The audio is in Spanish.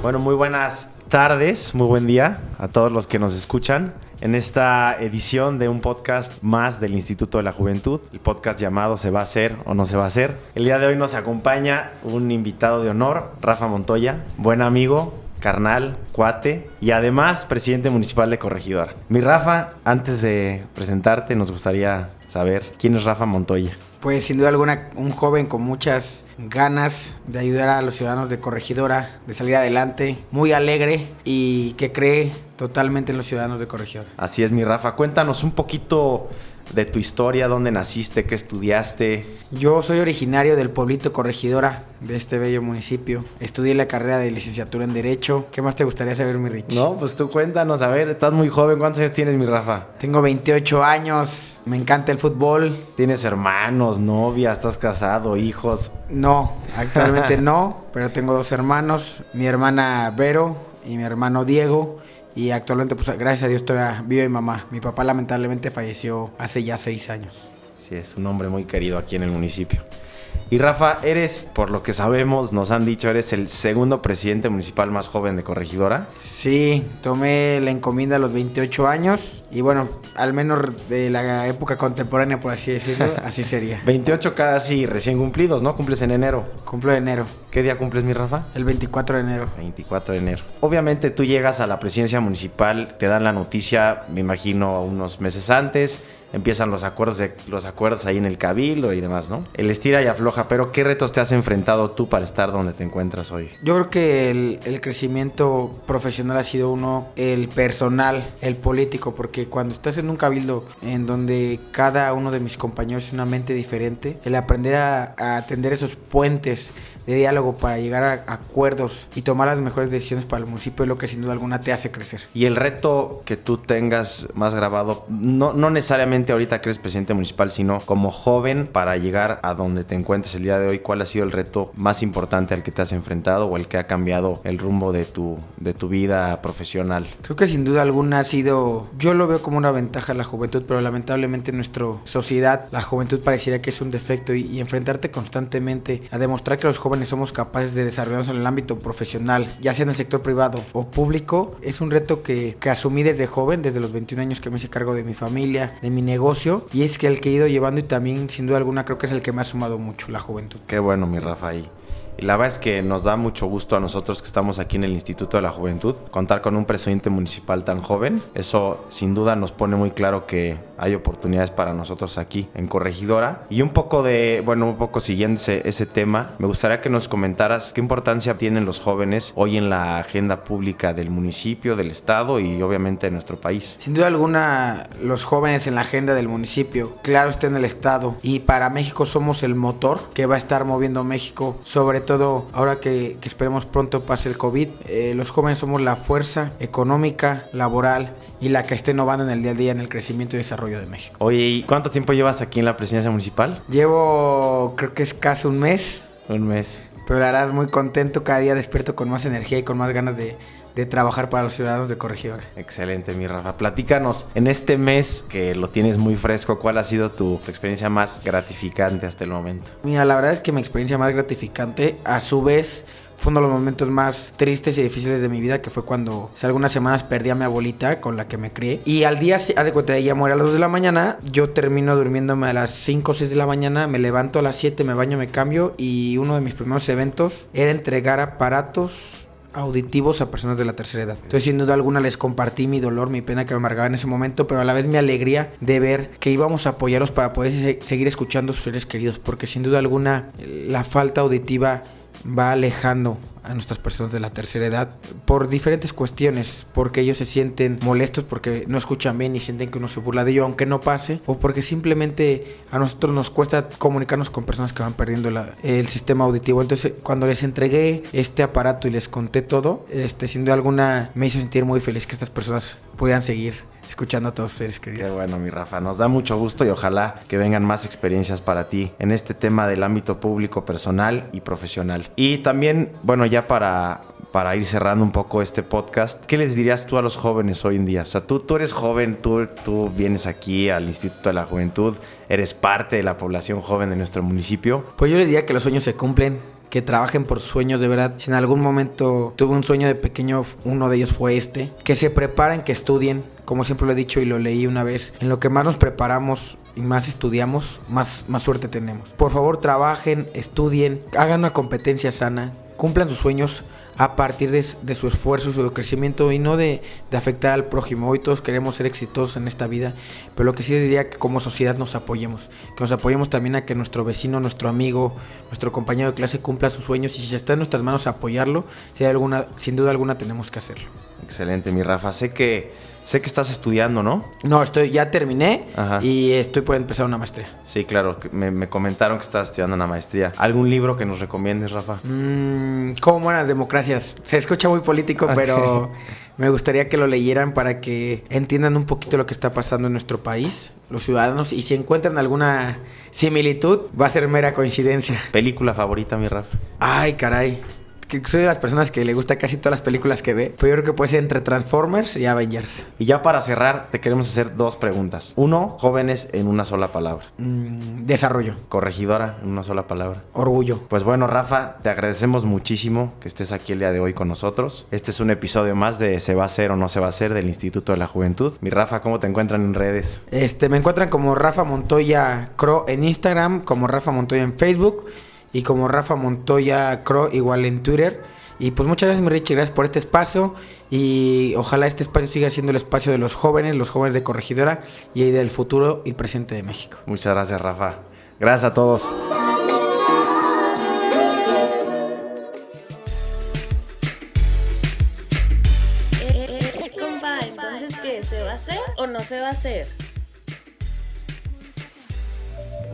Bueno, muy buenas tardes, muy buen día a todos los que nos escuchan en esta edición de un podcast más del Instituto de la Juventud, el podcast llamado Se va a hacer o no se va a hacer. El día de hoy nos acompaña un invitado de honor, Rafa Montoya, buen amigo, carnal, cuate y además presidente municipal de Corregidora. Mi Rafa, antes de presentarte nos gustaría saber quién es Rafa Montoya. Pues sin duda alguna un joven con muchas ganas de ayudar a los ciudadanos de Corregidora, de salir adelante, muy alegre y que cree totalmente en los ciudadanos de Corregidora. Así es mi Rafa, cuéntanos un poquito de tu historia, dónde naciste, qué estudiaste. Yo soy originario del pueblito Corregidora, de este bello municipio. Estudié la carrera de licenciatura en Derecho. ¿Qué más te gustaría saber, mi Rich? No, pues tú cuéntanos, a ver, estás muy joven, ¿cuántos años tienes, mi Rafa? Tengo 28 años, me encanta el fútbol. ¿Tienes hermanos, novia, estás casado, hijos? No, actualmente no, pero tengo dos hermanos, mi hermana Vero y mi hermano Diego. Y actualmente, pues gracias a Dios, todavía vive mi mamá. Mi papá lamentablemente falleció hace ya seis años. Sí, es un hombre muy querido aquí en el municipio. Y Rafa, eres, por lo que sabemos, nos han dicho, eres el segundo presidente municipal más joven de Corregidora. Sí, tomé la encomienda a los 28 años y bueno, al menos de la época contemporánea, por así decirlo, así sería. 28 casi recién cumplidos, ¿no? Cumples en enero. Cumplo en enero. ¿Qué día cumples, mi Rafa? El 24 de enero. 24 de enero. Obviamente tú llegas a la presidencia municipal, te dan la noticia, me imagino, unos meses antes empiezan los acuerdos, los acuerdos ahí en el cabildo y demás, ¿no? El estira y afloja, pero ¿qué retos te has enfrentado tú para estar donde te encuentras hoy? Yo creo que el, el crecimiento profesional ha sido uno, el personal, el político, porque cuando estás en un cabildo en donde cada uno de mis compañeros es una mente diferente, el aprender a, a atender esos puentes de diálogo para llegar a acuerdos y tomar las mejores decisiones para el municipio es lo que sin duda alguna te hace crecer. Y el reto que tú tengas más grabado, no, no necesariamente ahorita que eres presidente municipal, sino como joven para llegar a donde te encuentres el día de hoy, ¿cuál ha sido el reto más importante al que te has enfrentado o el que ha cambiado el rumbo de tu, de tu vida profesional? Creo que sin duda alguna ha sido, yo lo veo como una ventaja la juventud, pero lamentablemente en nuestra sociedad la juventud pareciera que es un defecto y, y enfrentarte constantemente a demostrar que los jóvenes somos capaces de desarrollarnos en el ámbito profesional, ya sea en el sector privado o público, es un reto que, que asumí desde joven, desde los 21 años que me hice cargo de mi familia, de mi negocio, y es que el que he ido llevando y también sin duda alguna creo que es el que me ha sumado mucho, la juventud. Qué bueno, mi Rafa. Y y la verdad es que nos da mucho gusto a nosotros que estamos aquí en el Instituto de la Juventud contar con un presidente municipal tan joven. Eso sin duda nos pone muy claro que hay oportunidades para nosotros aquí en Corregidora. Y un poco de, bueno, un poco siguiendo ese, tema, me gustaría que nos comentaras qué importancia tienen los jóvenes hoy en la agenda pública del municipio, del estado y obviamente de nuestro país. Sin duda alguna, los jóvenes en la agenda del municipio, claro está en el estado y para México somos el motor que va a estar moviendo México sobre todo ahora que, que esperemos pronto pase el COVID, eh, los jóvenes somos la fuerza económica, laboral y la que esté innovando en el día a día en el crecimiento y desarrollo de México. Oye, ¿y cuánto tiempo llevas aquí en la presidencia municipal? Llevo, creo que es casi un mes. Un mes. Pero la verdad, muy contento, cada día despierto con más energía y con más ganas de, de trabajar para los ciudadanos de Corregidora. Excelente, mi Rafa. Platícanos, en este mes que lo tienes muy fresco, ¿cuál ha sido tu, tu, experiencia más gratificante hasta el momento? Mira, la verdad es que mi experiencia más gratificante, a su vez, fue uno de los momentos más tristes y difíciles de mi vida, que fue cuando hace algunas semanas perdí a mi abuelita con la que me crié. Y al día, haz de cuenta, ella muere a las 2 de la mañana, yo termino durmiéndome a las 5 o 6 de la mañana, me levanto a las 7, me baño, me cambio y uno de mis primeros eventos era entregar aparatos auditivos a personas de la tercera edad. Entonces, sin duda alguna, les compartí mi dolor, mi pena que me amargaba en ese momento, pero a la vez mi alegría de ver que íbamos a apoyarlos para poder se seguir escuchando a sus seres queridos, porque sin duda alguna la falta auditiva va alejando a nuestras personas de la tercera edad por diferentes cuestiones, porque ellos se sienten molestos porque no escuchan bien y sienten que uno se burla de ello, aunque no pase, o porque simplemente a nosotros nos cuesta comunicarnos con personas que van perdiendo el sistema auditivo. Entonces, cuando les entregué este aparato y les conté todo, este, sin duda alguna me hizo sentir muy feliz que estas personas puedan seguir escuchando a todos ustedes, queridos. Qué bueno, mi Rafa. Nos da mucho gusto y ojalá que vengan más experiencias para ti en este tema del ámbito público, personal y profesional. Y también, bueno, ya para para ir cerrando un poco este podcast, ¿qué les dirías tú a los jóvenes hoy en día? O sea, tú, tú eres joven, tú, tú vienes aquí al Instituto de la Juventud, eres parte de la población joven de nuestro municipio. Pues yo les diría que los sueños se cumplen, que trabajen por sueños de verdad. Si en algún momento tuve un sueño de pequeño, uno de ellos fue este. Que se preparen, que estudien, como siempre lo he dicho y lo leí una vez, en lo que más nos preparamos y más estudiamos, más, más suerte tenemos. Por favor, trabajen, estudien, hagan una competencia sana, cumplan sus sueños a partir de, su esfuerzo, su crecimiento y no de, afectar al prójimo. Hoy todos queremos ser exitosos en esta vida, pero lo que sí diría que como sociedad nos apoyemos, que nos apoyemos también a que nuestro vecino, nuestro amigo, nuestro compañero de clase cumpla sus sueños y si está en nuestras manos apoyarlo, si alguna, sin duda alguna tenemos que hacerlo. Excelente, mi Rafa. Sé que Sé que estás estudiando, ¿no? No, estoy, ya terminé y estoy por empezar una maestría. Sí, claro. Me, comentaron que estás estudiando una maestría. ¿Algún libro que nos recomiendes, Rafa? Mm, ¿Cómo buenas democracias? Se escucha muy político, pero me gustaría que lo leyeran para que entiendan un poquito lo que está pasando en nuestro país, los ciudadanos, y si encuentran alguna similitud, va a ser mera coincidencia. ¿Película favorita, mi Rafa? Ay, caray que soy de las personas que le gusta casi todas las películas que ve, pero yo creo que puede ser entre Transformers y Avengers. Y ya para cerrar, te queremos hacer dos preguntas. Uno, jóvenes en una sola palabra. Mm, desarrollo. Corregidora en una sola palabra. Orgullo. Pues bueno, Rafa, te agradecemos muchísimo que estés aquí el día de hoy con nosotros. Este es un episodio más de Se va a hacer o no se va a hacer del Instituto de la Juventud. Mi Rafa, ¿cómo te encuentran en redes? Este, me encuentran como Rafa Montoya Cro en Instagram, como Rafa Montoya en Facebook y como Rafa Montoya Cro igual en Twitter. Y pues muchas gracias, mi Richie, gracias por este espacio y ojalá este espacio siga siendo el espacio de los jóvenes, los jóvenes de Corregidora y del futuro y presente de México. Muchas gracias, Rafa. Gracias a todos. Entonces, ¿qué? ¿Se va a hacer o no se va a hacer?